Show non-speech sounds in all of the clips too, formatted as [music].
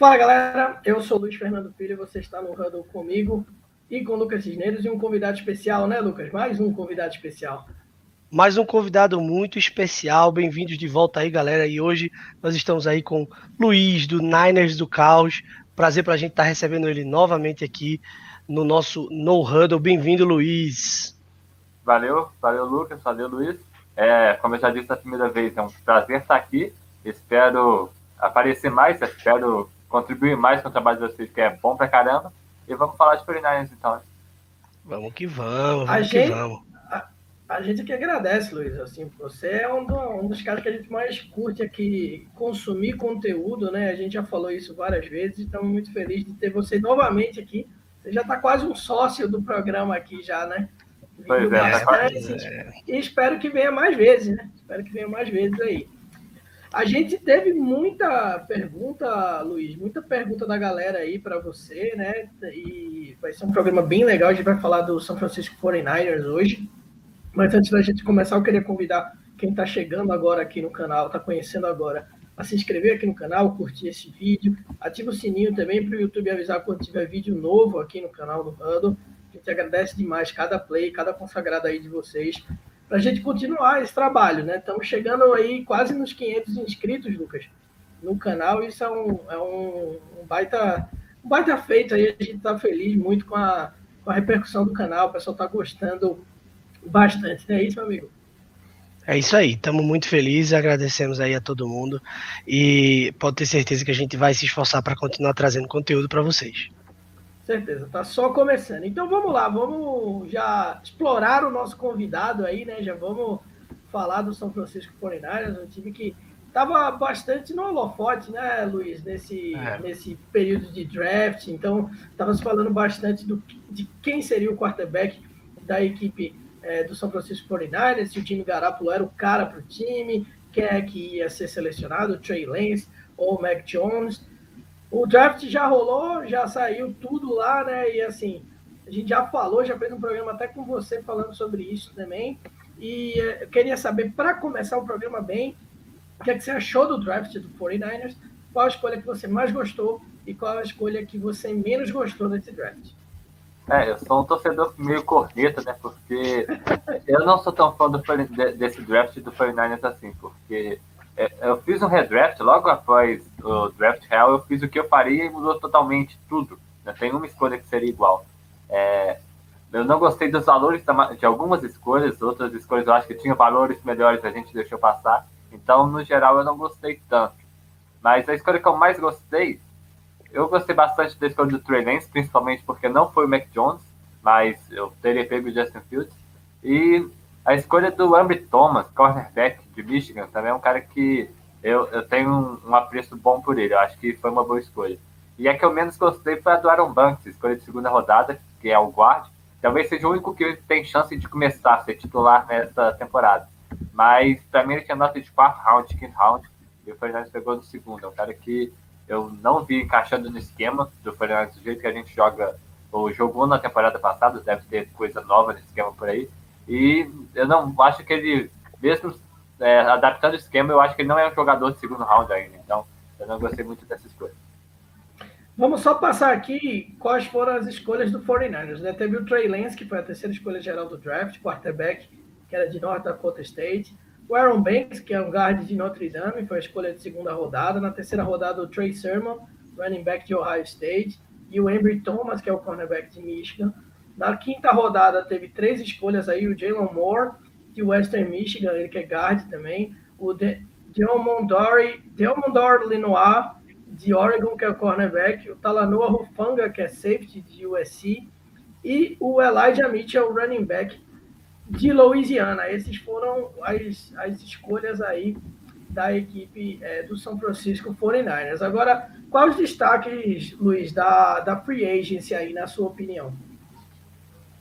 Fala galera, eu sou Luiz Fernando Filho, você está no Huddle comigo e com o Lucas Cisneiros e um convidado especial, né, Lucas? Mais um convidado especial. Mais um convidado muito especial, bem-vindos de volta aí, galera. E hoje nós estamos aí com Luiz, do Niners do Caos. Prazer para a gente estar tá recebendo ele novamente aqui no nosso No Huddle. Bem-vindo, Luiz. Valeu, valeu, Lucas, valeu, Luiz. É, como eu já disse a primeira vez, é um prazer estar aqui. Espero aparecer mais, espero contribuir mais com o trabalho de vocês, que é bom pra caramba. E vamos falar de 49 então. Vamos que vamos, vamos a que gente, vamos. A, a, gente que agradece, Luiz. Assim, você é um, do, um, dos caras que a gente mais curte aqui, consumir conteúdo, né? A gente já falou isso várias vezes e estamos muito felizes de ter você novamente aqui. Você já está quase um sócio do programa aqui já, né? Pois é, tá é. E espero que venha mais vezes, né? Espero que venha mais vezes aí. A gente teve muita pergunta, Luiz, muita pergunta da galera aí para você, né? E vai ser um programa bem legal. A gente vai falar do São Francisco 49ers hoje. Mas antes da gente começar, eu queria convidar quem está chegando agora aqui no canal, está conhecendo agora, a se inscrever aqui no canal, curtir esse vídeo, ativa o sininho também para o YouTube avisar quando tiver vídeo novo aqui no canal do Rando. A gente agradece demais cada play, cada consagrado aí de vocês para a gente continuar esse trabalho, né? Estamos chegando aí quase nos 500 inscritos, Lucas, no canal. Isso é um, é um, um baita, um baita feito aí. A gente está feliz muito com a, com a repercussão do canal. O pessoal está gostando bastante. Não é isso, meu amigo? É isso aí, estamos muito felizes, agradecemos aí a todo mundo e pode ter certeza que a gente vai se esforçar para continuar trazendo conteúdo para vocês. Certeza, tá só começando. Então vamos lá, vamos já explorar o nosso convidado aí, né? Já vamos falar do São Francisco 49ers, um time que estava bastante no holofote, né, Luiz, nesse, é. nesse período de draft. Então, estávamos falando bastante do, de quem seria o quarterback da equipe é, do São Francisco 49ers, se o time Garápolo era o cara para o time, quem é que ia ser selecionado, o Trey Lance ou o Mac Jones. O draft já rolou, já saiu tudo lá, né? E assim, a gente já falou, já fez um programa até com você falando sobre isso também. E eh, eu queria saber, para começar o programa bem, o que, é que você achou do draft do 49ers? Qual a escolha que você mais gostou e qual a escolha que você menos gostou desse draft? É, eu sou um torcedor meio corneta, né? Porque eu não sou tão fã do, desse draft do 49ers assim, porque é, eu fiz um redraft logo após o draft real, eu fiz o que eu faria e mudou totalmente tudo. Não tem uma escolha que seria igual. É, eu não gostei dos valores de algumas escolhas, outras escolhas eu acho que tinham valores melhores, a gente deixou passar. Então, no geral, eu não gostei tanto. Mas a escolha que eu mais gostei, eu gostei bastante da escolha do Trey Lance, principalmente porque não foi o Mac Jones, mas eu teria pego o Justin Fields. E a escolha do Ambry Thomas, cornerback de Michigan, também é um cara que eu, eu tenho um, um, apreço bom por ele. Eu acho que foi uma boa escolha. E a que eu menos gostei foi a do Aaron Banks, escolha de segunda rodada, que é o guard. Talvez seja o único que tem chance de começar a ser titular nessa temporada. Mas para mim ele tinha nota de quarto round, quinto round, e o Fernandes pegou no segundo. É um cara que eu não vi encaixando no esquema do Fernandes do jeito que a gente joga ou jogou na temporada passada, deve ter coisa nova nesse esquema por aí. E eu não acho que ele, mesmo é, adaptando o esquema, eu acho que ele não é um jogador de segundo round ainda. Então, eu não gostei muito dessa escolha. Vamos só passar aqui quais foram as escolhas do 49ers. Né? Teve o Trey Lance, que foi a terceira escolha geral do draft, quarterback, que era de North Dakota State. O Aaron Banks, que é um guard de Notre Dame, foi a escolha de segunda rodada. Na terceira rodada, o Trey Sermon, running back de Ohio State. E o Embry Thomas, que é o cornerback de Michigan. Na quinta rodada teve três escolhas aí, o Jalen Moore, de Western Michigan, ele que é guard também, o De Lenoir, de Oregon, que é o cornerback, o Talanoa Rufanga, que é safety de USC, e o Elijah Mitchell, running back de Louisiana. Esses foram as, as escolhas aí da equipe é, do São Francisco 49ers. Agora, quais os destaques, Luiz, da, da free agency aí, na sua opinião?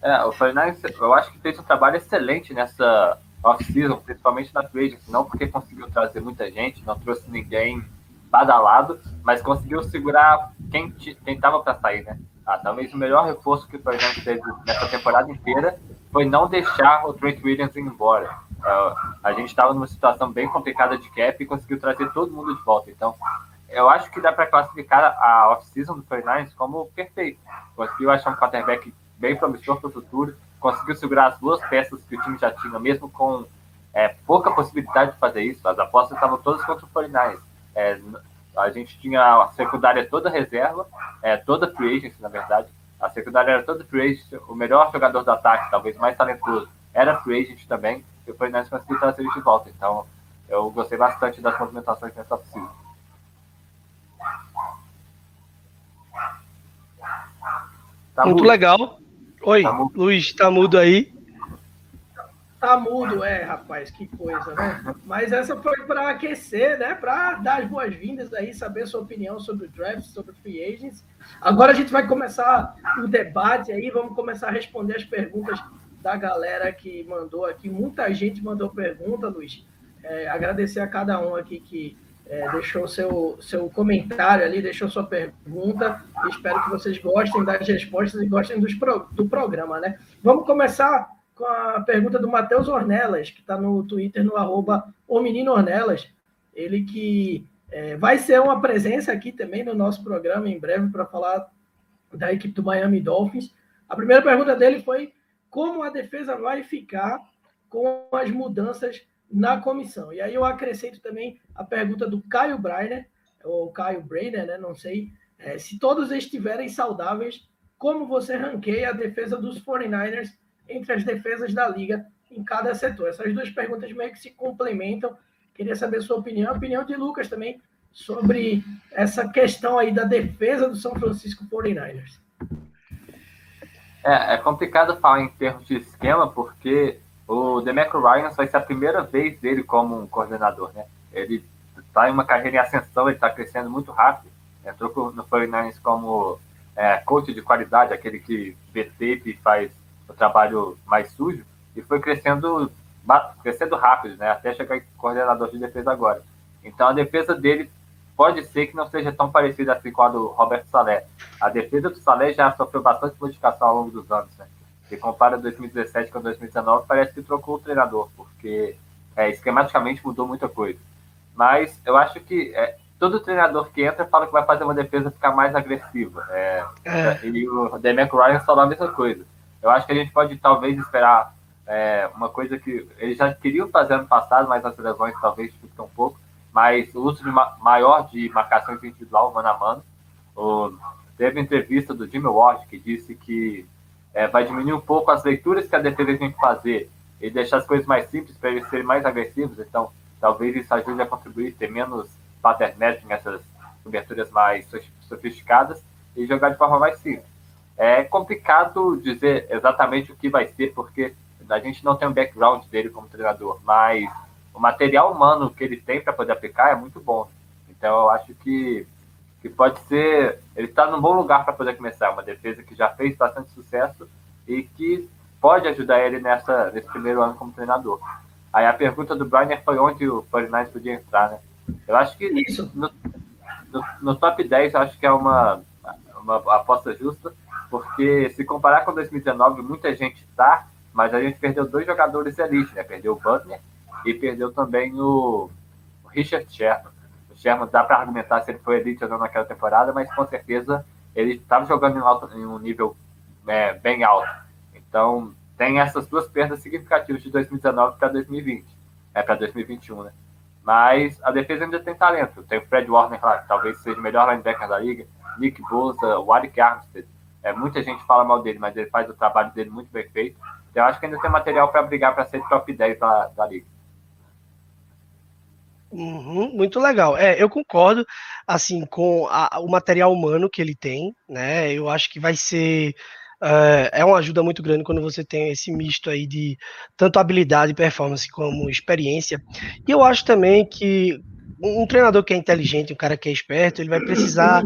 É, o Fernandes, eu acho que fez um trabalho excelente nessa off-season, principalmente na free agency, não porque conseguiu trazer muita gente, não trouxe ninguém badalado, mas conseguiu segurar quem estava para sair, né? Ah, talvez o melhor reforço que o Fernandes teve nessa temporada inteira foi não deixar o Trent Williams ir embora. Uh, a gente estava numa situação bem complicada de cap e conseguiu trazer todo mundo de volta. Então, eu acho que dá para classificar a off-season do 49ers como perfeito. Conseguiu achar um quarterback bem promissor para o futuro, conseguiu segurar as duas peças que o time já tinha, mesmo com é, pouca possibilidade de fazer isso. As apostas estavam todas contra o 49ers. É, a gente tinha a secundária toda reserva, é, toda free agency, na verdade. A secundária era toda free agent, o melhor jogador do ataque, talvez mais talentoso, era free agent também, e o 49ers conseguiu trazer ele de volta. Então, eu gostei bastante das movimentações nessa oficina. Tá Muito mudo. legal. Oi, tá Luiz, tá mudo aí? Tá mudo, é, rapaz, que coisa, né? Mas essa foi para aquecer, né? Para dar as boas-vindas aí, saber sua opinião sobre o draft, sobre o free agents. Agora a gente vai começar o debate aí, vamos começar a responder as perguntas da galera que mandou aqui. Muita gente mandou pergunta, Luiz. É, agradecer a cada um aqui que é, deixou seu, seu comentário ali, deixou sua pergunta. Espero que vocês gostem das respostas e gostem dos pro, do programa, né? Vamos começar com a pergunta do Matheus Ornelas, que está no Twitter, no arroba o Menino Ornelas. Ele que é, vai ser uma presença aqui também no nosso programa em breve para falar da equipe do Miami Dolphins. A primeira pergunta dele foi como a defesa vai ficar com as mudanças na comissão. E aí eu acrescento também a pergunta do Caio Breiner, ou Caio Breiner, né? Não sei. É, se todos estiverem saudáveis, como você ranqueia a defesa dos 49ers entre as defesas da liga em cada setor? Essas duas perguntas meio que se complementam. Queria saber sua opinião, a opinião de Lucas também, sobre essa questão aí da defesa do São Francisco 49ers. É, é complicado falar em termos de esquema, porque o Demeco Ryan vai ser a primeira vez dele como um coordenador, né? Ele está em uma carreira em ascensão, ele está crescendo muito rápido. Entrou no 49ers como é, coach de qualidade, aquele que vê tape e faz o trabalho mais sujo, e foi crescendo, crescendo rápido, né? Até chegar em coordenador de defesa agora. Então a defesa dele pode ser que não seja tão parecida assim com a do Roberto Salé. A defesa do Salé já sofreu bastante modificação ao longo dos anos, né? Se compara 2017 com 2019, parece que trocou o treinador, porque é, esquematicamente mudou muita coisa. Mas eu acho que é, todo treinador que entra fala que vai fazer uma defesa ficar mais agressiva. É, é. E o Demeco Ryan falou a mesma coisa. Eu acho que a gente pode talvez esperar é, uma coisa que eles já queriam fazer ano passado, mas as lesões talvez dificultam um pouco. Mas o uso de ma maior de marcação individual, mano a mano. O, teve entrevista do Jimmy Ward que disse que é, vai diminuir um pouco as leituras que a defesa tem que fazer e deixar as coisas mais simples para eles serem mais agressivos. Então, talvez isso ajude a contribuir, ter menos pattern nessas coberturas mais sofisticadas e jogar de forma mais simples. É complicado dizer exatamente o que vai ser, porque a gente não tem um background dele como treinador, mas o material humano que ele tem para poder aplicar é muito bom. Então eu acho que, que pode ser. Ele está num bom lugar para poder começar. Uma defesa que já fez bastante sucesso e que pode ajudar ele nessa, nesse primeiro ano como treinador. Aí a pergunta do Brian foi onde o 49 podia entrar, né? Eu acho que Isso. No, no, no top 10 eu acho que é uma, uma aposta justa porque se comparar com 2019, muita gente está, mas a gente perdeu dois jogadores elite, né? Perdeu o Butler e perdeu também o, o Richard Sherman. O Sherman dá para argumentar se ele foi elite ou não naquela temporada, mas com certeza ele estava jogando em, alto, em, um nível é, bem alto. Então, tem essas duas perdas significativas de 2019 para 2020, é para 2021, né? Mas a defesa ainda tem talento. Tem o Fred Warner lá, que talvez seja o melhor linebacker da liga, Nick Bosa, o Arik Armstead, é, muita gente fala mal dele, mas ele faz o trabalho dele muito bem feito. Então, eu acho que ainda tem material para brigar para ser top 10 da, da liga. Uhum, muito legal. É, eu concordo, assim, com a, o material humano que ele tem, né? Eu acho que vai ser é, é uma ajuda muito grande quando você tem esse misto aí de tanto habilidade e performance como experiência. E eu acho também que um treinador que é inteligente, um cara que é esperto, ele vai precisar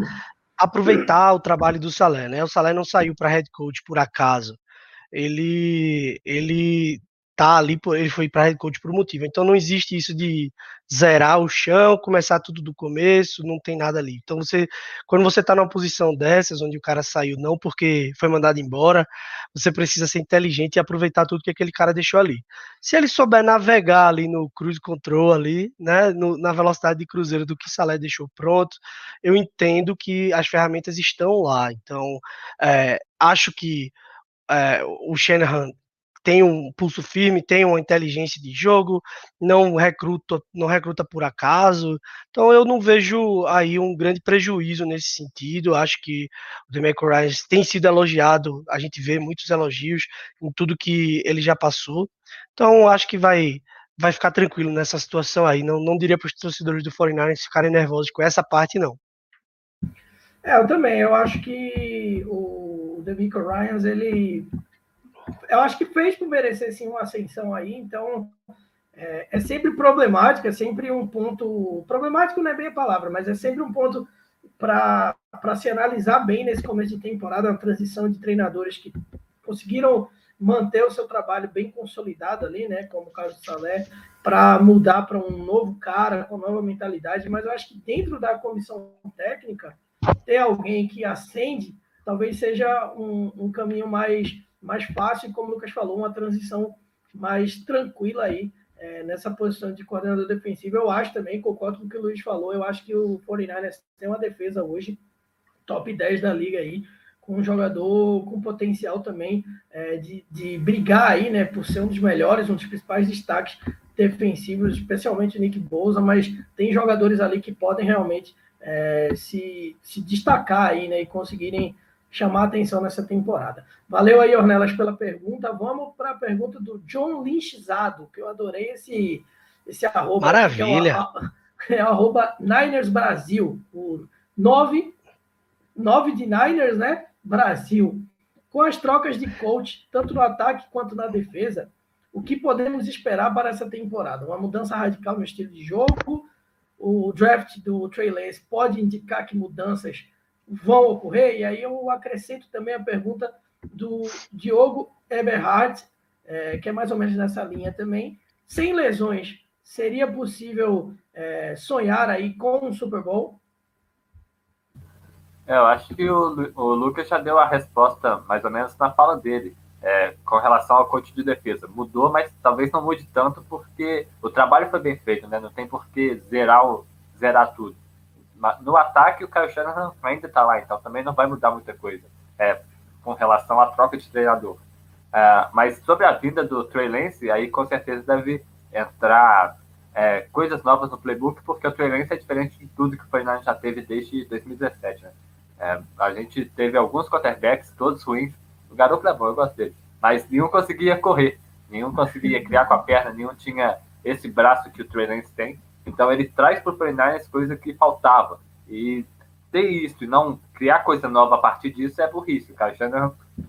aproveitar o trabalho do Salé, né? O Salé não saiu para head coach por acaso. Ele ele tá ali, por, ele foi para head coach por um motivo. Então não existe isso de zerar o chão, começar tudo do começo, não tem nada ali. Então você, quando você está numa posição dessas, onde o cara saiu não porque foi mandado embora, você precisa ser inteligente e aproveitar tudo que aquele cara deixou ali. Se ele souber navegar ali no cruise control ali, né, no, na velocidade de cruzeiro do que Salé deixou pronto, eu entendo que as ferramentas estão lá. Então é, acho que é, o Shanahan tem um pulso firme, tem uma inteligência de jogo, não recruta, não recruta por acaso. Então eu não vejo aí um grande prejuízo nesse sentido. Acho que o Demeco Ryan tem sido elogiado, a gente vê muitos elogios em tudo que ele já passou. Então acho que vai vai ficar tranquilo nessa situação aí. Não, não diria para os torcedores do 49ers ficarem nervosos com essa parte, não. É, eu também. Eu acho que o Demico Ryans, ele eu acho que fez por merecer sim uma ascensão aí, então é, é, sempre problemático, é sempre um ponto. Problemático não é bem a palavra, mas é sempre um ponto para se analisar bem nesse começo de temporada, a transição de treinadores que conseguiram manter o seu trabalho bem consolidado ali, né? Como o caso do Salé, para mudar para um novo cara, com nova mentalidade, mas eu acho que dentro da comissão técnica, ter alguém que acende talvez seja um, um caminho mais mais fácil e, como o Lucas falou, uma transição mais tranquila aí é, nessa posição de coordenador defensivo. Eu acho também, concordo com o que o Luiz falou, eu acho que o 49ers tem uma defesa hoje top 10 da liga aí, com um jogador com potencial também é, de, de brigar aí, né, por ser um dos melhores, um dos principais destaques defensivos, especialmente Nick Bosa, mas tem jogadores ali que podem realmente é, se, se destacar aí, né, e conseguirem chamar atenção nessa temporada. Valeu aí, Ornelas, pela pergunta. Vamos para a pergunta do John Lynchzado, que eu adorei esse, esse arroba. Maravilha! É, o, é arroba Niners Brasil, por 9, 9 de Niners, né? Brasil. Com as trocas de coach, tanto no ataque quanto na defesa, o que podemos esperar para essa temporada? Uma mudança radical no estilo de jogo? O draft do Trey Lance pode indicar que mudanças vão ocorrer? E aí eu acrescento também a pergunta do Diogo Eberhard, é, que é mais ou menos nessa linha também. Sem lesões, seria possível é, sonhar aí com um Super Bowl? É, eu acho que o, o Lucas já deu a resposta mais ou menos na fala dele. É, com relação ao coach de defesa. Mudou, mas talvez não mude tanto porque o trabalho foi bem feito, né? Não tem por que zerar, zerar tudo. No ataque, o Kyle Shanahan ainda está lá, então também não vai mudar muita coisa é, com relação à troca de treinador. É, mas sobre a vinda do Trey Lance, aí com certeza deve entrar é, coisas novas no playbook, porque o Trey Lance é diferente de tudo que o Fernandes já teve desde 2017. Né? É, a gente teve alguns quarterbacks, todos ruins. O garoto é bom, eu gosto dele. Mas nenhum conseguia correr, nenhum conseguia criar com a perna, nenhum tinha esse braço que o Trey Lance tem. Então ele traz para o 49 coisa que faltava. E ter isso e não criar coisa nova a partir disso é burrice. O cara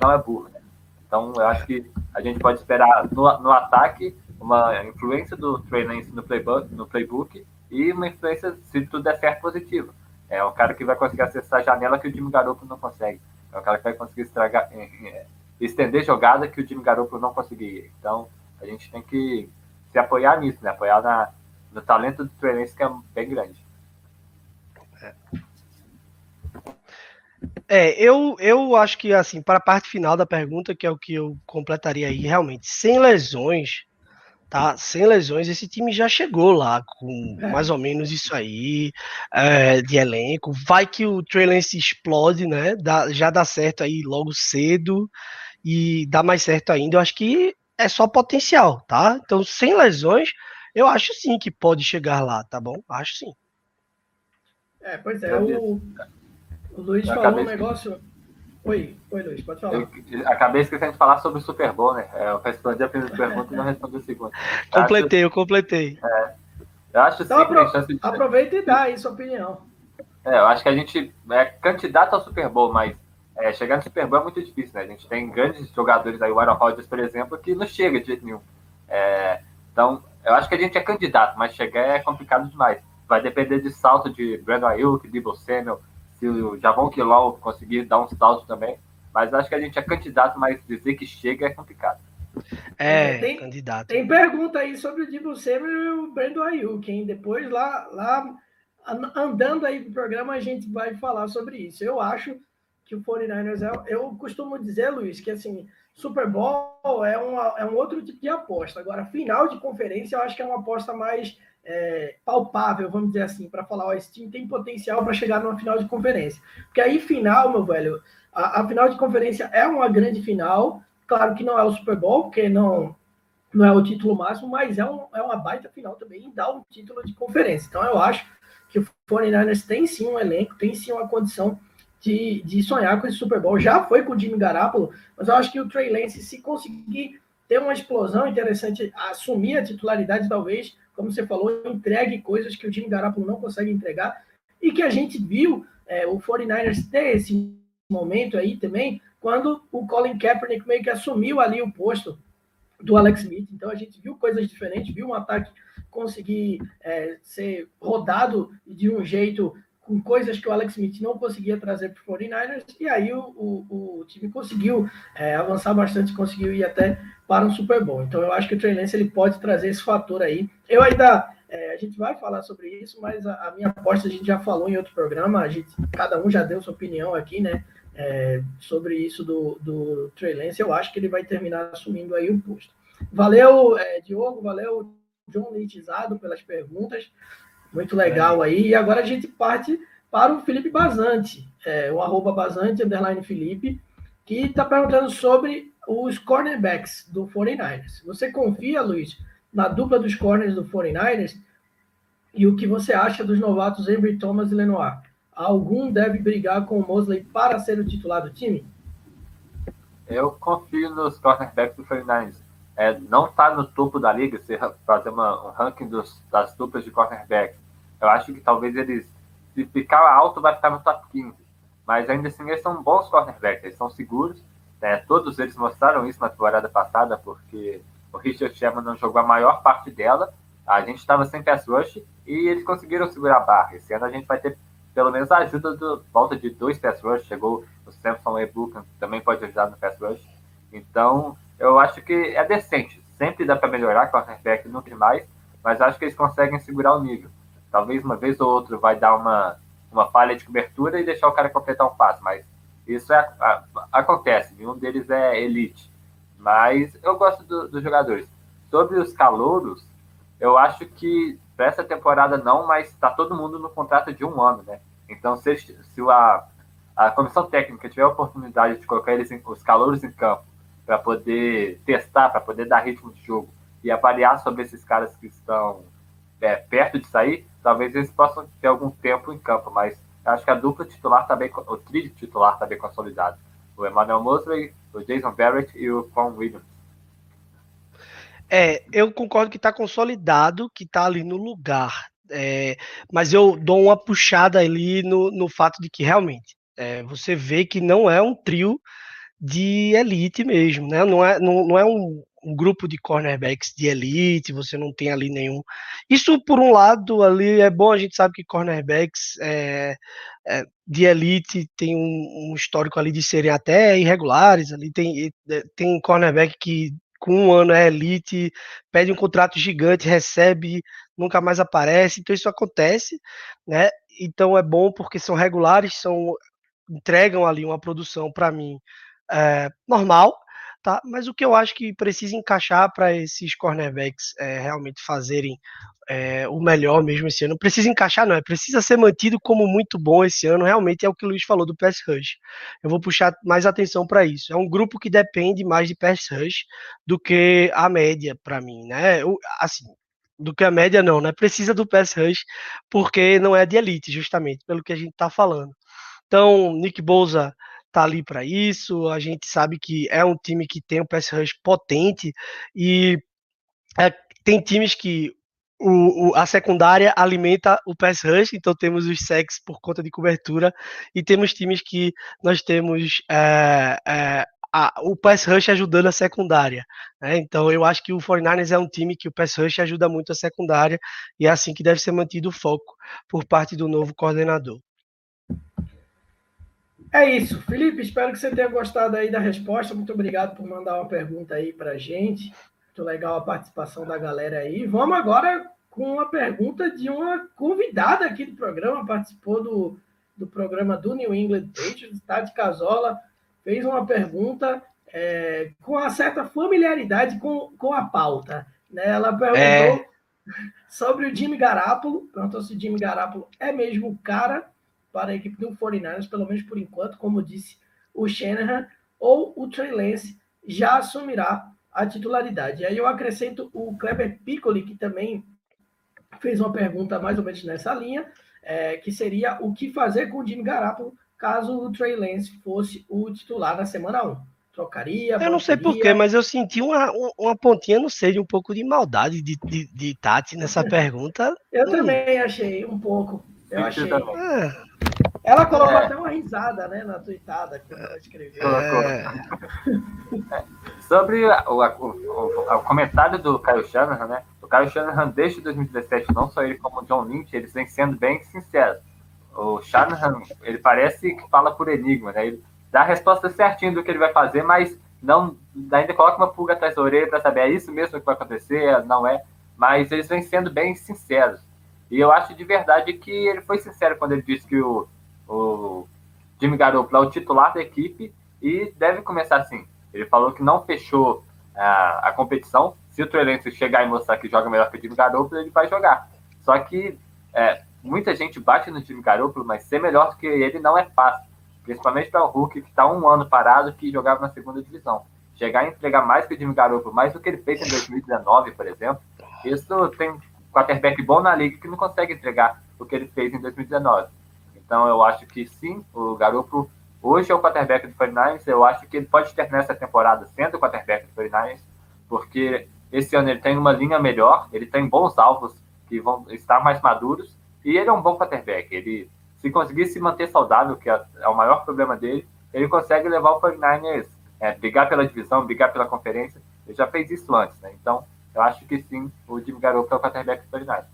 não é burro. Né? Então eu acho que a gente pode esperar no, no ataque uma influência do Trey no playbook, no playbook e uma influência, se tudo der certo, positiva. É um cara que vai conseguir acessar a janela que o Jimmy Garoppolo não consegue. É um cara que vai conseguir estragar, é, é, estender jogada que o Jimmy Garoppolo não conseguiria. Então a gente tem que se apoiar nisso, né? Apoiar na, no talento do Trey que é bem grande. É, eu, eu acho que, assim, para a parte final da pergunta, que é o que eu completaria aí, realmente, sem lesões, tá? Sem lesões, esse time já chegou lá com é. mais ou menos isso aí é, de elenco. Vai que o Trey Lance explode, né? Dá, já dá certo aí logo cedo e dá mais certo ainda. Eu acho que é só potencial, tá? Então, sem lesões, eu acho sim que pode chegar lá, tá bom? Acho sim. É, pois é. O, o Luiz eu falou um negócio. Oi, oi, Luiz, pode falar. Eu acabei esquecendo de falar sobre o Super Bowl, né? É, eu respondi a primeira pergunta e não respondi a segunda. completei, acho, eu completei. É, eu acho então, sim, apro de... aproveita e dá aí sua opinião. É, eu acho que a gente é candidato ao Super Bowl, mas é, chegar no Super Bowl é muito difícil, né? A gente tem grandes jogadores aí, o Aaron Rodgers, por exemplo, que não chega de jeito nenhum. É, então, eu acho que a gente é candidato, mas chegar é complicado demais. Vai depender de salto de Brandon Ayuk, Debo Samuel, se o Javon Quilol conseguir dar um salto também. Mas acho que a gente é candidato, mas dizer que chega é complicado. É, tem, candidato. Tem pergunta aí sobre o Divo Samuel e o Brandon Ayuk, hein? Depois lá, lá andando aí pro programa a gente vai falar sobre isso. Eu acho que o 49ers é, eu costumo dizer, Luiz, que assim, Super Bowl é, uma, é um outro tipo de aposta. Agora, final de conferência, eu acho que é uma aposta mais é, palpável, vamos dizer assim, para falar, ó, esse time tem potencial para chegar numa final de conferência. Porque aí, final, meu velho, a, a, final de conferência é uma grande final. Claro que não é o Super Bowl, porque não, não é o título máximo, mas é, um, é uma baita final também e dá um título de conferência. Então, eu acho que o 49ers tem sim um elenco, tem sim uma condição de, de sonhar com esse Super Bowl. Já foi com o Jimmy Garoppolo, mas eu acho que o Trey Lance, se conseguir ter uma explosão interessante, assumir a titularidade, talvez, como você falou, entregue coisas que o Jimmy Garoppolo não consegue entregar e que a gente viu é, o 49ers ter esse momento aí também, quando o Colin Kaepernick meio que assumiu ali o posto do Alex Smith. Então a gente viu coisas diferentes, viu um ataque conseguir é, ser rodado de um jeito com coisas que o Alex Smith não conseguia trazer para o 49ers, e aí o, o, o time conseguiu é, avançar bastante, conseguiu ir até para um Super Bowl. Então eu acho que o Trey Lance ele pode trazer esse fator aí. Eu ainda, é, a gente vai falar sobre isso, mas a, a, minha aposta a gente já falou em outro programa, a gente, cada um já deu sua opinião aqui, né, é, sobre isso do, do Trey Lance, eu acho que ele vai terminar assumindo aí o posto. Valeu, é, Diogo, valeu, John Litizado, pelas perguntas. Muito legal aí. E agora a gente parte para o Felipe Bazante, é, o arroba Bazante, underline Felipe, que está perguntando sobre os cornerbacks do 49ers. Você confia, Luiz, na dupla dos corners do 49ers? E o que você acha dos novatos Avery Thomas e Lenoir? Algum deve brigar com o Mosley para ser o titular do time? Eu confio nos cornerbacks do 49ers é, não está no topo da liga, se fazer uma, um ranking dos, das duplas de cornerback, eu acho que talvez eles, se ficar alto, vai ficar no top 15. Mas ainda assim, eles são bons cornerbacks, eles são seguros. Né? Todos eles mostraram isso na temporada passada, porque o Richard Sherman não jogou a maior parte dela. A gente estava sem pass rush e eles conseguiram segurar a barra. Esse ano a gente vai ter pelo menos a ajuda do volta de dois pass rush. Chegou o Samson Ebuka, também pode ajudar no pass rush. Então, eu acho que é decente. Sempre dá para melhorar, cornerback não tem mais, mas acho que eles conseguem segurar o nível. Talvez uma vez ou outra vai dar uma, uma falha de cobertura e deixar o cara completar um passo, mas isso é, a, acontece. Nenhum deles é elite. Mas eu gosto do, dos jogadores. Sobre os calouros, eu acho que para essa temporada não, mas está todo mundo no contrato de um ano, né? Então, se, se a, a comissão técnica tiver a oportunidade de colocar eles em, os calouros em campo para poder testar, para poder dar ritmo de jogo e avaliar sobre esses caras que estão é, perto de sair, talvez eles possam ter algum tempo em campo, mas acho que a dupla titular está bem, o trio titular está bem consolidado. O Emmanuel Mosley, o Jason Barrett e o Con Williams. É, eu concordo que está consolidado, que está ali no lugar. É, mas eu dou uma puxada ali no, no fato de que realmente é, você vê que não é um trio de elite mesmo, né? Não é, não, não é um, um, grupo de cornerbacks de elite, você não tem ali nenhum. Isso, por um lado, ali é bom, a gente sabe que cornerbacks é, é, de elite tem um, um, histórico ali de serem até irregulares, ali tem, tem cornerback que com um ano é elite, pede um contrato gigante, recebe, nunca mais aparece, então isso acontece, né? Então é bom porque são regulares, são entregam ali uma produção para mim é, normal, tá? Mas o que eu acho que precisa encaixar para esses cornerbacks é, realmente fazerem é, o melhor mesmo esse ano, precisa encaixar, não, é precisa ser mantido como muito bom esse ano, realmente é o que o Luiz falou do pass rush. Eu vou puxar mais atenção para isso. É um grupo que depende mais de pass rush do que a média para mim, né? O, assim, do que a média não, né? Precisa do pass rush porque não é de elite, justamente, pelo que a gente está falando. Então, Nick Bosa tá ali para isso. A gente sabe que é um time que tem um pass rush potente e é, tem times que o, o, a secundária alimenta o pass rush, então temos os sacks por conta de cobertura e temos times que nós temos é, é, a, o pass rush ajudando a secundária. Né? Então eu acho que o 49ers é um time que o pass rush ajuda muito a secundária e é assim que deve ser mantido o foco por parte do novo coordenador. É isso. Felipe, espero que você tenha gostado aí da resposta. Muito obrigado por mandar uma pergunta aí para gente. Muito legal a participação da galera aí. Vamos agora com uma pergunta de uma convidada aqui do programa, participou do, do programa do New England Patriots, de casola, fez uma pergunta é, com uma certa familiaridade com, com a pauta. Né? Ela perguntou é... sobre o Jimmy Garapolo, perguntou se o Jimmy Garapolo é mesmo o cara para a equipe do 49ers, pelo menos por enquanto, como disse o Shanahan, ou o Trey Lance já assumirá a titularidade. E aí eu acrescento o Kleber Piccoli, que também fez uma pergunta mais ou menos nessa linha, é, que seria o que fazer com o Jimmy Garapolo caso o Trey Lance fosse o titular na semana 1. Trocaria? Eu não sei porquê, mas eu senti uma, uma pontinha, não sei, de um pouco de maldade de, de, de Tati nessa [laughs] pergunta. Eu hum. também achei um pouco. Eu achei. É. Ela colocou é. até uma risada, né, na tweetada que ela escreveu. É. [laughs] Sobre o, o, o, comentário do Caio Shanahan, né? O Caio Shanahan, desde 2017, não só ele como o John Lynch, eles vêm sendo bem sinceros. O Shanahan, ele parece que fala por enigma, né? Ele dá a resposta certinho do que ele vai fazer, mas não ainda coloca uma pulga atrás da orelha para saber é isso mesmo que vai acontecer, não é. Mas eles vêm sendo bem sinceros. E eu acho de verdade que ele foi sincero quando ele disse que o o Jimmy Garoppolo é o titular da equipe e deve começar assim. Ele falou que não fechou a, a competição. Se o Trey chegar e mostrar que joga melhor que o Jimmy Garoppolo, ele vai jogar. Só que é, muita gente bate no Jimmy Garoppolo, mas ser melhor que ele não é fácil. Principalmente para o Hulk, que está um ano parado, que jogava na segunda divisão. Chegar e entregar mais que o Jimmy Garoppolo, mais do que ele fez em 2019, por exemplo, isso tem quarterback bom na liga que não consegue entregar o que ele fez em 2019. Então eu acho que sim, o Garoppolo hoje é o quarterback do 49ers. Eu acho que ele pode ter nessa temporada sendo o quarterback do 49ers, porque esse ano ele tem uma linha melhor, ele tem bons alvos que vão estar mais maduros e ele é um bom quarterback. Ele, se conseguir se manter saudável, que é, é o maior problema dele, ele consegue levar o 49ers é, brigar pela divisão, brigar pela conferência. Ele já fez isso antes, né? Então, eu acho que sim, o Jimmy Garoppolo é o quarterback do 49ers.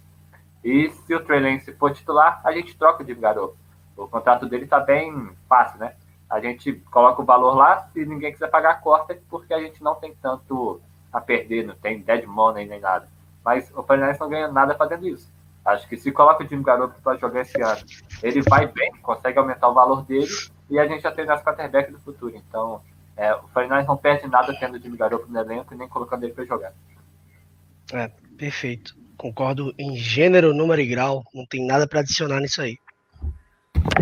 E se o Trey Lance for titular, a gente troca Jimmy Garoppolo. O contrato dele está bem fácil, né? A gente coloca o valor lá, se ninguém quiser pagar, corta, porque a gente não tem tanto a perder, não tem dead money nem nada. Mas o Fernandes não ganha nada fazendo isso. Acho que se coloca o Jimmy Garoppolo para jogar esse ano, ele vai bem, consegue aumentar o valor dele e a gente já tem as quarterback do futuro. Então, é, o Fernandes não perde nada tendo o Jimmy Garoppolo no elenco e nem colocando ele para jogar. É, perfeito. Concordo em gênero, número e grau. Não tem nada para adicionar nisso aí.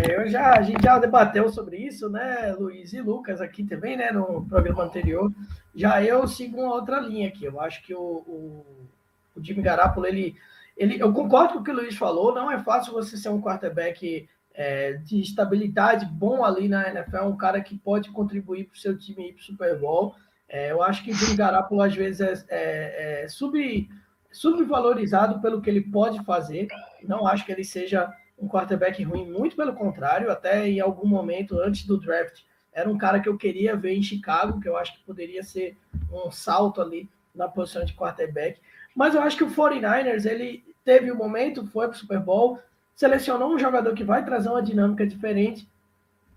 É, eu já, a gente já debateu sobre isso, né, Luiz e Lucas aqui também, né, no programa anterior. Já eu sigo uma outra linha aqui. Eu acho que o, o, o Jimmy Garapolo, ele, ele, eu concordo com o que o Luiz falou. Não é fácil você ser um quarterback é, de estabilidade bom ali na NFL, um cara que pode contribuir para o seu time ir para o Super Bowl. É, eu acho que o Jimmy Garapolo às vezes é, é, é sub subvalorizado pelo que ele pode fazer. Não acho que ele seja um quarterback ruim, muito pelo contrário, até em algum momento antes do draft, era um cara que eu queria ver em Chicago, que eu acho que poderia ser um salto ali na posição de quarterback. Mas eu acho que o 49ers, ele teve um momento, foi para o Super Bowl, selecionou um jogador que vai trazer uma dinâmica diferente.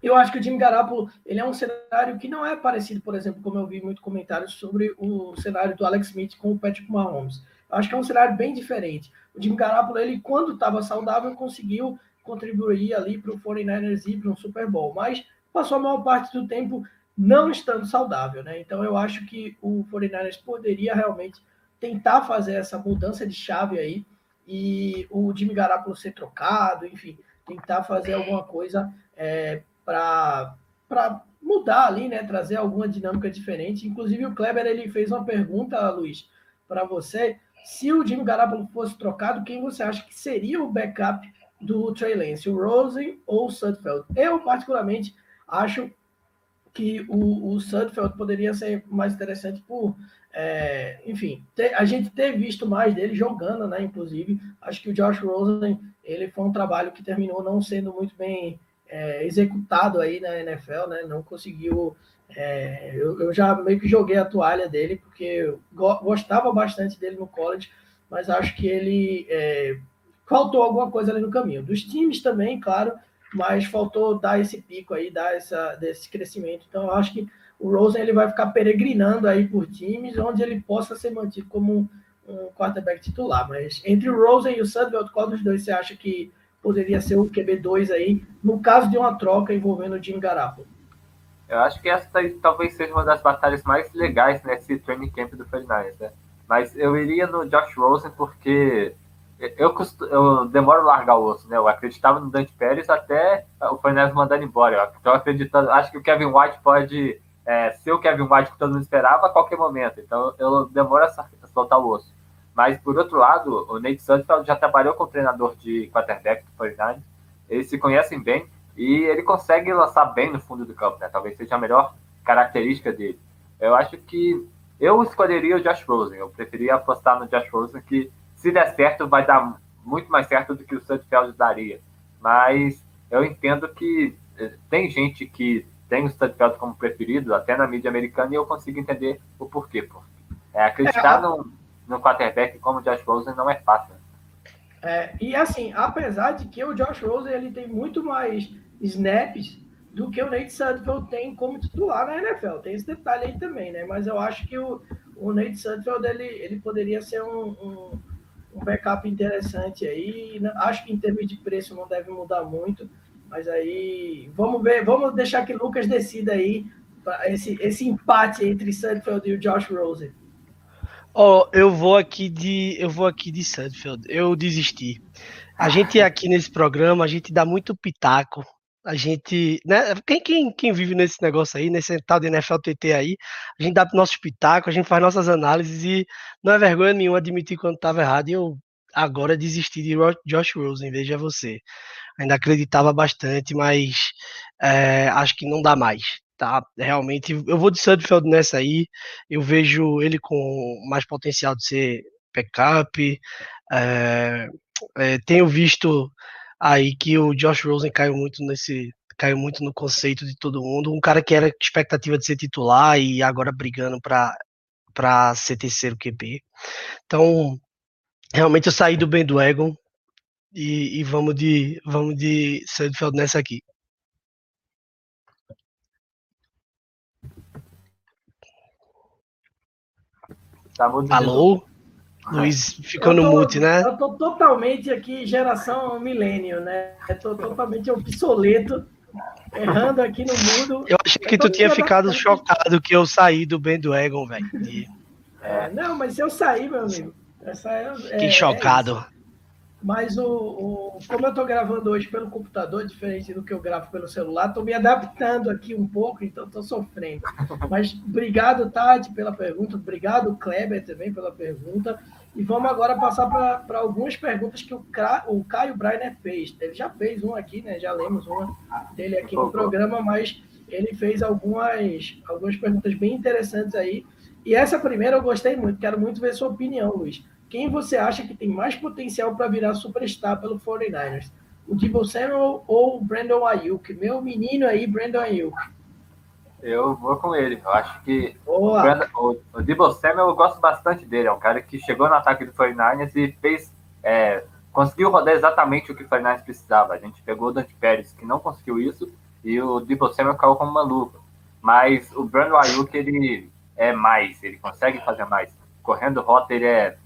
Eu acho que o Jimmy Garoppolo, ele é um cenário que não é parecido, por exemplo, como eu vi muito comentários sobre o cenário do Alex Smith com o Patrick Mahomes. Acho que é um cenário bem diferente. O Jimmy Garoppolo, ele, quando estava saudável, conseguiu contribuir ali para o 49ers ir para um Super Bowl, mas passou a maior parte do tempo não estando saudável, né? Então eu acho que o 49ers poderia realmente tentar fazer essa mudança de chave aí e o Jimmy Garoppolo ser trocado, enfim, tentar fazer alguma coisa é, para mudar ali, né? Trazer alguma dinâmica diferente. Inclusive o Kleber ele fez uma pergunta, Luiz, para você se o Jimmy Garoppolo fosse trocado, quem você acha que seria o backup do Trey Lance, o Rosen ou o Sudfeld? Eu, particularmente, acho que o, o Sudfeld poderia ser mais interessante por, é, enfim, ter, a gente ter visto mais dele jogando, né? Inclusive, acho que o Josh Rosen, ele foi um trabalho que terminou não sendo muito bem é, executado aí na NFL, né? Não conseguiu é, eu, eu, já meio que joguei a toalha dele, porque eu gostava bastante dele no college, mas acho que ele é, faltou alguma coisa ali no caminho. Dos times também, claro, mas faltou dar esse pico aí, dar essa, desse crescimento. Então, eu acho que o Rosen ele vai ficar peregrinando aí por times onde ele possa ser mantido como um, quarterback titular. Mas entre o Rosen e o Sudfeld, qual dos dois você acha que poderia ser o QB2 aí, no caso de uma troca envolvendo o Jim Garoppolo? Eu acho que essa talvez seja uma das batalhas mais legais nesse training camp do 49 né? Mas eu iria no Josh Rosen porque eu, costu, eu demoro largar o osso, né? Eu acreditava no Dante Pérez até o Fernandes mandando embora. Estou acreditando, acho que o Kevin White pode é, ser o Kevin White que todo mundo esperava a qualquer momento. Então eu demoro a soltar o osso. Mas, por outro lado, o Nate Sudfeld já trabalhou com o treinador de quarterback do 49 Eles se conhecem bem e ele consegue lançar bem no fundo do campo, né? Talvez seja a melhor característica dele. Eu acho que eu escolheria o Josh Rosen. Eu preferia apostar no Josh Rosen, que se der certo, vai dar muito mais certo do que o Sudfeld daria. Mas eu entendo que eh, tem gente que tem o Sudfeld como preferido, até na mídia americana, e eu consigo entender o porquê. Porque é, acreditar é, no, no quarterback como o Josh Rosen não é fácil. É, e assim, apesar de que o Josh Rosen ele tem muito mais snaps do que o Nate Sudfeld tem como titular na NFL. Tem esse detalhe aí também, né? Mas eu acho que o, o Nate Sudfeld ele, ele poderia ser um, um um backup interessante aí. Acho que em termos de preço não deve mudar muito, mas aí vamos ver, vamos deixar que o Lucas decida aí esse, esse empate entre Sudfeld e o Josh Rosen. Ó, oh, eu vou aqui de eu vou aqui de Sudfeld. Eu desisti. A gente aqui nesse programa, a gente dá muito pitaco a gente, né, quem, quem, quem vive nesse negócio aí, nesse tal de NFL TT aí, a gente dá nosso pitaco, a gente faz nossas análises e não é vergonha nenhuma admitir quando estava errado e eu agora desisti de Josh Rosen, veja você. Ainda acreditava bastante, mas é, acho que não dá mais, tá? Realmente, eu vou de Sudfeld nessa aí, eu vejo ele com mais potencial de ser backup, é, é, tenho visto aí que o Josh Rosen caiu muito nesse caiu muito no conceito de todo mundo, um cara que era expectativa de ser titular e agora brigando para para ser terceiro QB. Então, realmente eu saí do bandwagon e, e vamos de vamos de Sudfeld nessa aqui. Tá Alô? Luiz ficou no mute, né? Eu tô totalmente aqui, geração milênio, né? Eu tô totalmente obsoleto, errando aqui no mundo. Eu achei que tu tinha ficado chocado que eu saí do bandwagon, velho. É, não, mas eu saí, meu amigo. Essa é, Fiquei é, chocado. É mas o, o, como eu estou gravando hoje pelo computador, diferente do que eu gravo pelo celular, estou me adaptando aqui um pouco, então estou sofrendo. [laughs] Mas obrigado, Tati, pela pergunta. Obrigado, Kleber, também pela pergunta. E vamos agora passar para algumas perguntas que o, o Caio Breiner fez. Ele já fez uma aqui, né? Já lemos uma dele aqui no programa, mas ele fez algumas, algumas perguntas bem interessantes aí. E essa primeira eu gostei muito, quero muito ver sua opinião, Luiz. Quem você acha que tem mais potencial para virar superstar pelo 49ers? O Debo Samuel ou o Brandon Ayuk? Meu menino aí, Brandon Ayuk. Eu vou com ele. Eu acho que o, Brandon, o, o Debo Samuel eu gosto bastante dele. É um cara que chegou no ataque do 49ers e fez. É, conseguiu rodar exatamente o que o 49ers precisava. A gente pegou o Dante Pérez, que não conseguiu isso, e o Debo Samuel caiu como uma luva. Mas o Brandon Ayuk, ele é mais, ele consegue fazer mais. Correndo rota, ele é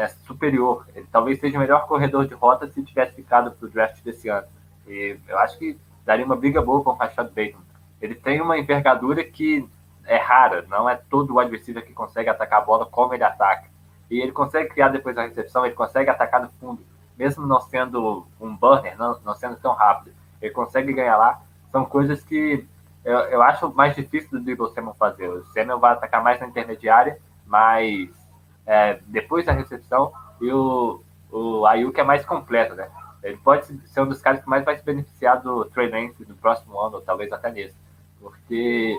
é, superior. Ele talvez seja o melhor corredor de rota se tivesse ficado para o draft desse ano. E eu acho que daria uma briga boa com o Rashad Bateman. Ele tem uma envergadura que é rara, não é todo o adversário que consegue atacar a bola como ele ataca. E ele consegue criar depois da recepção, ele consegue atacar no fundo, mesmo não sendo um burner, não, não sendo tão rápido. Ele consegue ganhar lá. São coisas que eu, eu acho mais difícil do Dribble Samuel fazer. O Samuel vai atacar mais na intermediária, mas é, depois da recepção, e o, o Ayuk é mais completo, né? Ele pode ser um dos caras que mais vai se beneficiar do Trey Lance no próximo ano, ou talvez até nesse. Porque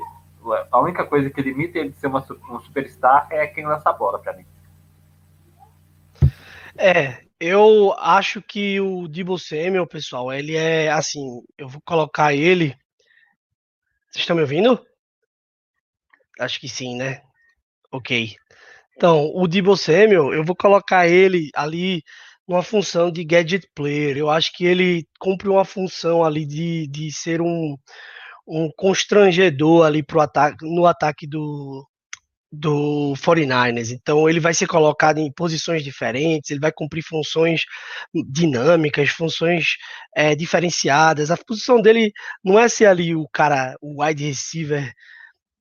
a única coisa que limita ele de ser uma, um superstar é quem lança a bola para mim. É, eu acho que o Debo Samuel, pessoal, ele é assim, eu vou colocar ele. Vocês estão me ouvindo? Acho que sim, né? Ok. Então, o Debo Samuel, eu vou colocar ele ali numa função de gadget player. Eu acho que ele cumpre uma função ali de, de ser um, um constrangedor ali pro ataque, no ataque do, do 49ers. Então ele vai ser colocado em posições diferentes, ele vai cumprir funções dinâmicas, funções é, diferenciadas. A posição dele não é ser ali o cara, o wide receiver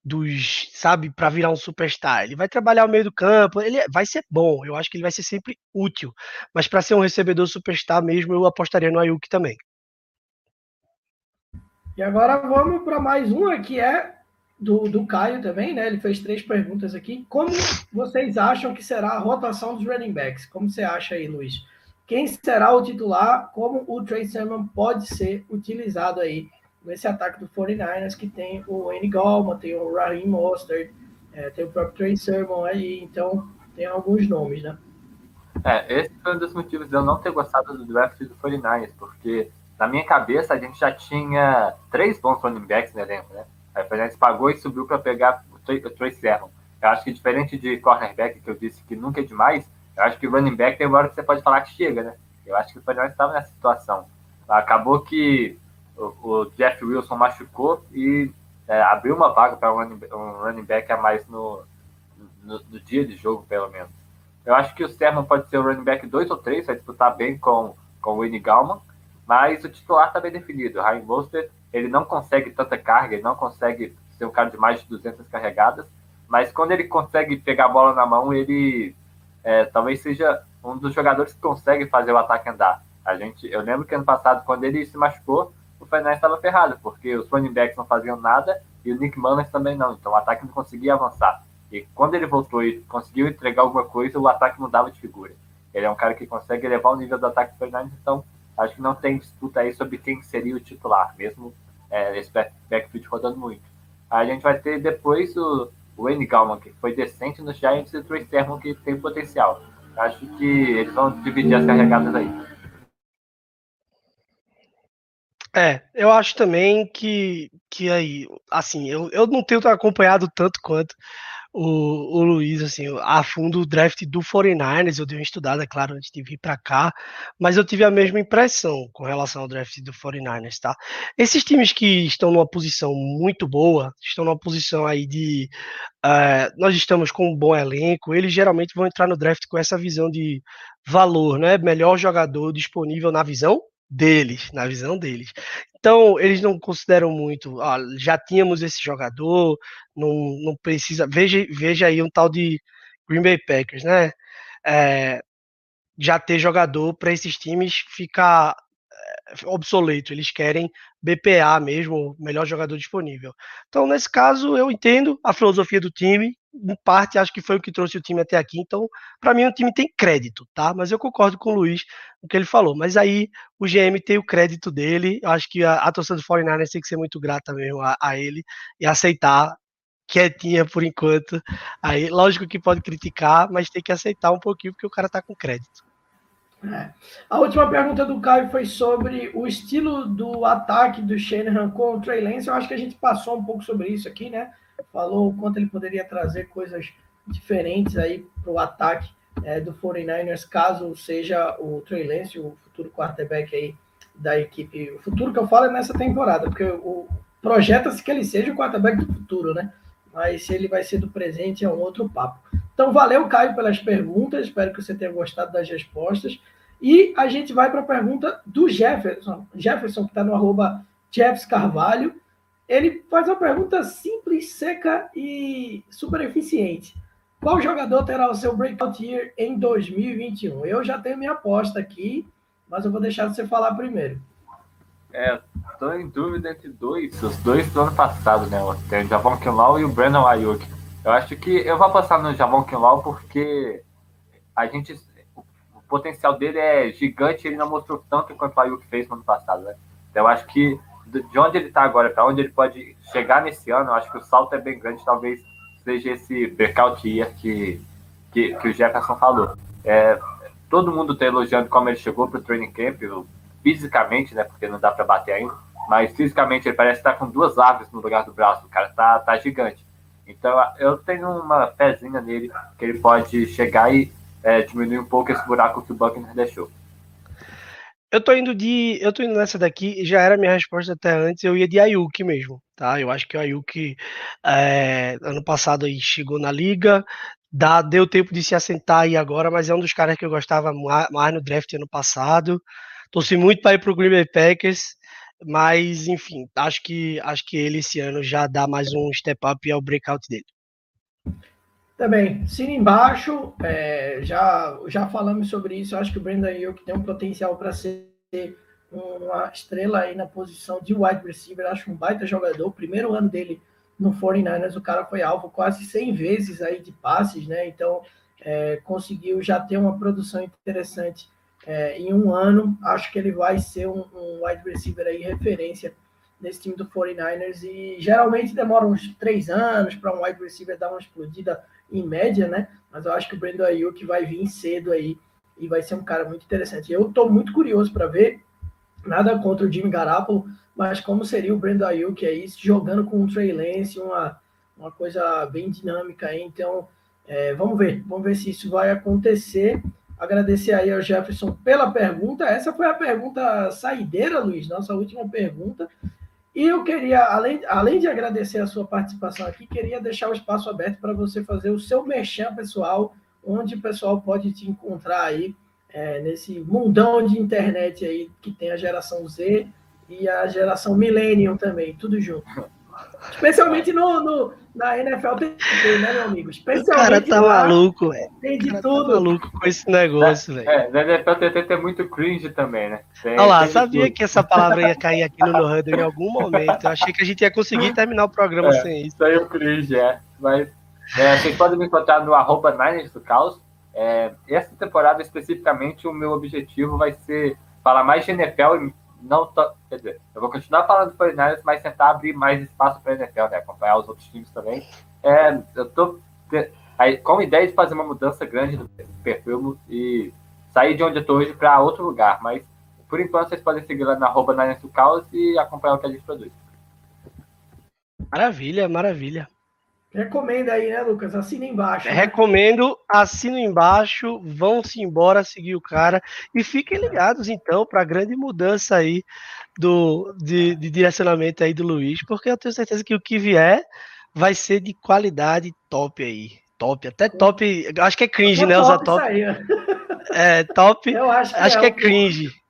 dos, sabe, para virar um superstar. Ele vai trabalhar no meio do campo, ele vai ser bom, eu acho que ele vai ser sempre útil. Mas para ser um recebedor superstar mesmo, eu apostaria no Ayuk também. E agora vamos para mais uma que é do, do Caio também, né? Ele fez três perguntas aqui. Como vocês acham que será a rotação dos running backs? Como você acha aí, Luiz? Quem será o titular? Como o Trey Sermon pode ser utilizado aí nesse ataque do 49ers que tem o Andy Gallman, tem o Raheem Mostert, é, tem o próprio Trey Sermon aí, então tem alguns nomes, né? É, esse foi um dos motivos de eu não ter gostado do draft do 49ers, porque na minha cabeça a gente já tinha três bons running backs no elenco, né? Aí o Fernandes pagou e subiu para pegar o Trey Sermon. Eu acho que diferente de cornerback, que eu disse que nunca é demais, eu acho que running back tem uma hora que você pode falar que chega, né? Eu acho que o Fernandes estava nessa situação. Acabou que o, Jeff Wilson machucou e é, abriu uma vaga para um, um running, back a mais no, no, no, dia de jogo, pelo menos. Eu acho que o Sermon pode ser o running back 2 ou 3, vai disputar bem com, com o Winnie Gallman, mas o titular está bem definido. O Ryan Mostert ele não consegue tanta carga, ele não consegue ser um cara de mais de 200 carregadas, mas quando ele consegue pegar a bola na mão, ele é, talvez seja um dos jogadores que consegue fazer o ataque andar. A gente, eu lembro que ano passado, quando ele se machucou, o Fernandes estava ferrado, porque os running backs não faziam nada e o Nick Mullins também não, então o ataque não conseguia avançar. E quando ele voltou e conseguiu entregar alguma coisa, o ataque mudava de figura. Ele é um cara que consegue elevar o nível do ataque do Fernandes, então acho que não tem disputa aí sobre quem seria o titular, mesmo é, esse backfield rodando muito. Aí a gente vai ter depois o, o Wayne Gallman, que foi decente nos Giants, e o Troy Sermon, que tem potencial. Acho que eles vão dividir as carregadas aí. É, eu acho também que, que aí, assim, eu, eu não tenho acompanhado tanto quanto o, o Luiz, assim, a fundo o draft do 49ers, eu dei uma estudada, claro, antes de vir para cá, mas eu tive a mesma impressão com relação ao draft do 49ers, tá? Esses times que estão numa posição muito boa, estão numa posição aí de uh, nós estamos com um bom elenco, eles geralmente vão entrar no draft com essa visão de valor, né? Melhor jogador disponível na visão deles, na visão deles. Então, eles não consideram muito, ah, já tínhamos esse jogador, não, não precisa. Veja, veja aí um tal de Green Bay Packers, né? É, já ter jogador para esses times ficar é, obsoleto. Eles querem BPA mesmo, melhor jogador disponível. Então, nesse caso, eu entendo a filosofia do time, em parte, acho que foi o que trouxe o time até aqui. Então, para mim, o time tem crédito, tá? Mas eu concordo com o Luiz no que ele falou. Mas aí, o GM tem o crédito dele. Eu acho que a, a torcida do 49 tem que ser muito grata mesmo a, a ele e aceitar quietinha por enquanto. Aí, lógico que pode criticar, mas tem que aceitar um pouquinho porque o cara tá com crédito. É. A última pergunta do Caio foi sobre o estilo do ataque do Shanahan com o Trey Lance. Eu acho que a gente passou um pouco sobre isso aqui, né? Falou o quanto ele poderia trazer coisas diferentes aí para o ataque é, do 49ers, caso seja o Trey Lance, o futuro quarterback aí da equipe. O futuro que eu falo é nessa temporada, porque o projeta-se que ele seja o quarterback do futuro, né? Mas se ele vai ser do presente é um outro papo. Então, valeu, Caio, pelas perguntas. Espero que você tenha gostado das respostas. E a gente vai para a pergunta do Jefferson. Jefferson, que está no arroba Jeffs Carvalho ele faz uma pergunta simples, seca e super eficiente. Qual jogador terá o seu breakout year em 2021? Eu já tenho minha aposta aqui, mas eu vou deixar você falar primeiro. É, tô em dúvida entre dois, os dois do ano passado, né? O Javon Kinlaw e o Brandon Ayuk. Eu acho que eu vou passar no Javon Kinlaw porque a gente, o potencial dele é gigante, ele não mostrou tanto quanto o Ayuk fez no ano passado, né? Então eu acho que de onde ele está agora para onde ele pode chegar nesse ano, eu acho que o salto é bem grande, talvez seja esse breakout year que, que, que o Jefferson falou. É, todo mundo está elogiando como ele chegou para o training camp, fisicamente, né, porque não dá para bater ainda, mas fisicamente ele parece estar com duas aves no lugar do braço, o cara tá, tá gigante. Então eu tenho uma pezinha nele que ele pode chegar e é, diminuir um pouco esse buraco que o Buckner deixou. Eu tô indo de. Eu tô indo nessa daqui, já era minha resposta até antes, eu ia de Ayuki mesmo, tá? Eu acho que o Ayuki é, ano passado aí chegou na liga, dá, deu tempo de se assentar aí agora, mas é um dos caras que eu gostava mais no draft ano passado. Torci muito para ir pro Green Bay Packers, mas enfim, acho que acho que ele esse ano já dá mais um step up e é o breakout dele. Também, cima embaixo, é, já, já falamos sobre isso. Acho que o Brandon Ayuk tem um potencial para ser uma estrela aí na posição de wide receiver. Acho um baita jogador. Primeiro ano dele no 49ers, o cara foi alvo quase 100 vezes aí de passes, né? Então, é, conseguiu já ter uma produção interessante é, em um ano. Acho que ele vai ser um, um wide receiver aí referência nesse time do 49ers e geralmente demora uns três anos para um wide receiver dar uma explodida em média, né? Mas eu acho que o Brandon Ayuk vai vir cedo aí e vai ser um cara muito interessante. Eu estou muito curioso para ver, nada contra o Jimmy Garoppolo, mas como seria o Brandon Ayuk aí jogando com o Trey Lance, uma, uma coisa bem dinâmica aí. Então, é, vamos ver, vamos ver se isso vai acontecer. Agradecer aí ao Jefferson pela pergunta. Essa foi a pergunta saideira, Luiz, nossa última pergunta. E eu queria, além, além de agradecer a sua participação aqui, queria deixar o espaço aberto para você fazer o seu merchan pessoal, onde o pessoal pode te encontrar aí é, nesse mundão de internet aí que tem a geração Z e a geração Millennium também, tudo junto. [laughs] Especialmente no, no, na NFL TT, né, meu amigo? Especialmente o cara tá lá, maluco, velho. Tem de tá tudo. Tá maluco com esse negócio, velho. É, na NFL TT tem muito cringe também, né? Tem, Olha lá, sabia que essa palavra ia [laughs] cair aqui no No em algum momento. Eu achei que a gente ia conseguir terminar o programa é, sem isso. Isso aí é o cringe, é. Mas é, vocês podem me encontrar no arroba Niners do Caos. É, essa temporada, especificamente, o meu objetivo vai ser falar mais de NFL e não tô, quer dizer, eu vou continuar falando do 49 mas tentar abrir mais espaço para a NFL, né? Acompanhar os outros times também. É, eu tô aí, com a ideia de fazer uma mudança grande no perfil e sair de onde eu estou hoje para outro lugar, mas por enquanto vocês podem seguir lá na arroba Caos e acompanhar o que a gente produz. Maravilha, maravilha. Recomenda aí, né, Lucas? Assina embaixo. Né? Recomendo, assina embaixo, vão-se embora seguir o cara e fiquem ligados então para a grande mudança aí do de, de, direcionamento aí do Luiz, porque eu tenho certeza que o que vier vai ser de qualidade top aí. Top, até top, acho que é cringe, né, usar top. Aí, é, top. Eu acho que, acho é, que é cringe. [laughs]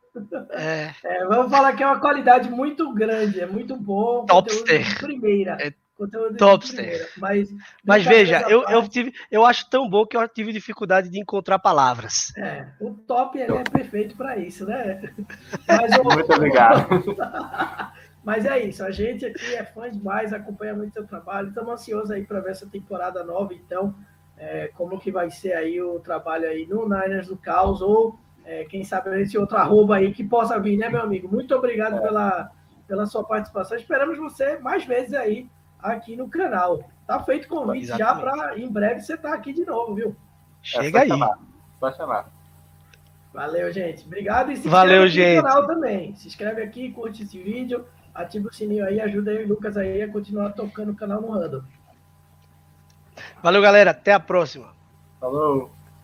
É. É, vamos falar que é uma qualidade muito grande, é muito bom. Topster. Primeira. É Conteúdo Topster. Mas, mas veja, eu, eu, tive, eu acho tão bom que eu tive dificuldade de encontrar palavras. É, o top ele é perfeito para isso, né? [laughs] Mas, Muito obrigado. [laughs] mas é isso, a gente aqui é fã demais, acompanha muito seu trabalho, estamos ansiosos aí para ver essa temporada nova, então, é, como que vai ser aí o trabalho aí no Niners do Caos, ou é, quem sabe esse outro arroba aí que possa vir, né, meu amigo? Muito obrigado é. pela, pela sua participação, esperamos você mais vezes aí aqui no canal. Tá feito convite Exatamente. já para em breve você estar tá aqui de novo, viu? Chega é, aí. Chamar. Só chamar. Valeu, gente. Obrigado e se Valeu, gente. no canal também. Se inscreve aqui, curte esse vídeo, ativa o sininho aí, ajuda aí o Lucas aí a continuar tocando o canal no Random. Valeu, galera. Até a próxima. Falou.